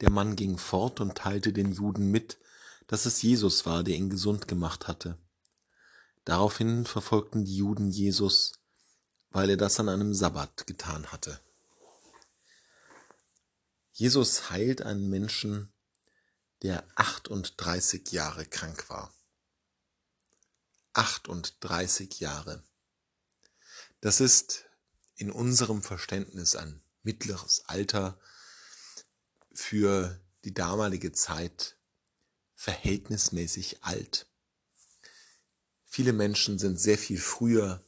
Der Mann ging fort und teilte den Juden mit, dass es Jesus war, der ihn gesund gemacht hatte. Daraufhin verfolgten die Juden Jesus, weil er das an einem Sabbat getan hatte. Jesus heilt einen Menschen, der 38 Jahre krank war. 38 Jahre. Das ist in unserem Verständnis ein mittleres Alter für die damalige Zeit verhältnismäßig alt. Viele Menschen sind sehr viel früher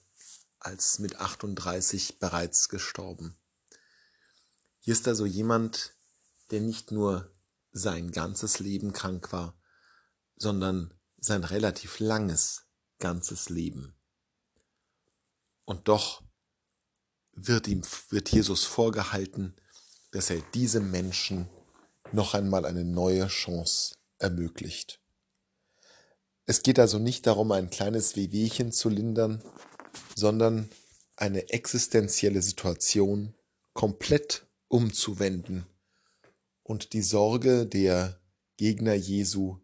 als mit 38 bereits gestorben. Hier ist also jemand, der nicht nur sein ganzes Leben krank war, sondern sein relativ langes ganzes Leben. Und doch wird ihm, wird Jesus vorgehalten, dass er diesem Menschen noch einmal eine neue Chance ermöglicht. Es geht also nicht darum, ein kleines Wehwehchen zu lindern, sondern eine existenzielle Situation komplett umzuwenden. Und die Sorge der Gegner Jesu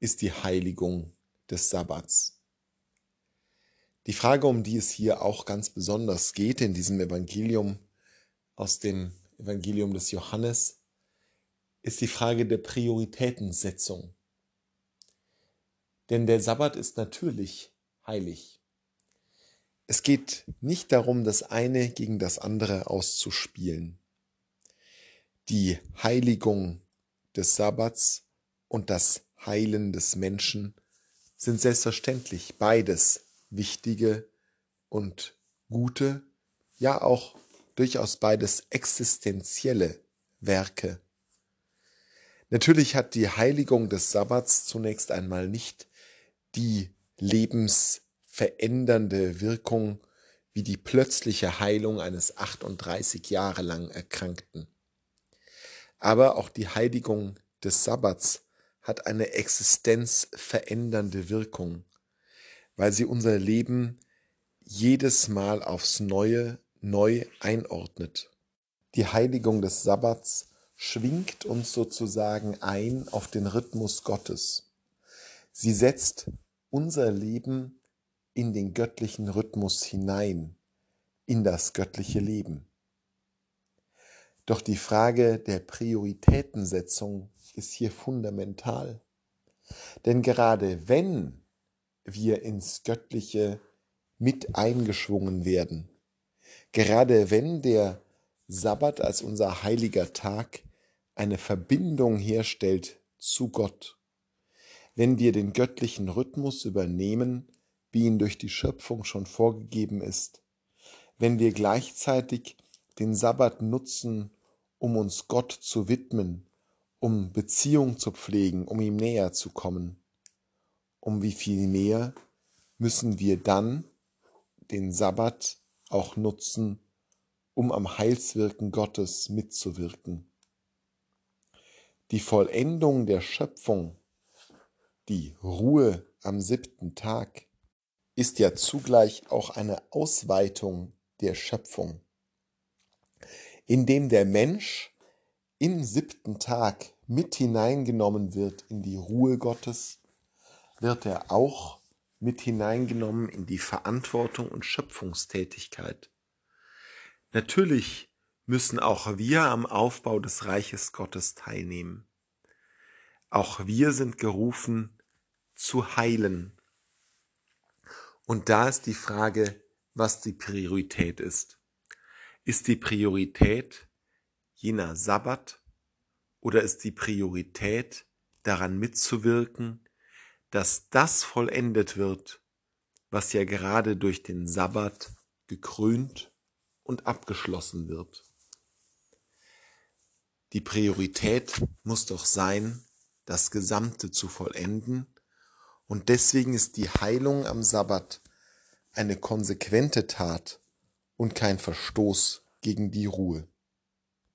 ist die Heiligung des Sabbats. Die Frage, um die es hier auch ganz besonders geht in diesem Evangelium aus dem Evangelium des Johannes, ist die Frage der Prioritätensetzung. Denn der Sabbat ist natürlich heilig. Es geht nicht darum, das eine gegen das andere auszuspielen. Die Heiligung des Sabbats und das Heilen des Menschen sind selbstverständlich beides wichtige und gute, ja auch durchaus beides existenzielle Werke. Natürlich hat die Heiligung des Sabbats zunächst einmal nicht die lebensverändernde Wirkung wie die plötzliche Heilung eines 38 Jahre lang Erkrankten. Aber auch die Heiligung des Sabbats hat eine existenzverändernde Wirkung, weil sie unser Leben jedes Mal aufs Neue neu einordnet. Die Heiligung des Sabbats schwingt uns sozusagen ein auf den Rhythmus Gottes. Sie setzt unser Leben in den göttlichen Rhythmus hinein, in das göttliche Leben. Doch die Frage der Prioritätensetzung ist hier fundamental. Denn gerade wenn wir ins Göttliche mit eingeschwungen werden, gerade wenn der Sabbat als unser heiliger Tag eine Verbindung herstellt zu Gott, wenn wir den göttlichen Rhythmus übernehmen, wie ihn durch die Schöpfung schon vorgegeben ist, wenn wir gleichzeitig den Sabbat nutzen, um uns Gott zu widmen, um Beziehung zu pflegen, um ihm näher zu kommen. Um wie viel mehr müssen wir dann den Sabbat auch nutzen, um am Heilswirken Gottes mitzuwirken. Die Vollendung der Schöpfung, die Ruhe am siebten Tag, ist ja zugleich auch eine Ausweitung der Schöpfung indem der Mensch im siebten Tag mit hineingenommen wird in die Ruhe Gottes, wird er auch mit hineingenommen in die Verantwortung und Schöpfungstätigkeit. Natürlich müssen auch wir am Aufbau des Reiches Gottes teilnehmen. Auch wir sind gerufen zu heilen. Und da ist die Frage, was die Priorität ist. Ist die Priorität jener Sabbat oder ist die Priorität daran mitzuwirken, dass das vollendet wird, was ja gerade durch den Sabbat gekrönt und abgeschlossen wird. Die Priorität muss doch sein, das Gesamte zu vollenden, und deswegen ist die Heilung am Sabbat eine konsequente Tat und kein Verstoß gegen die Ruhe.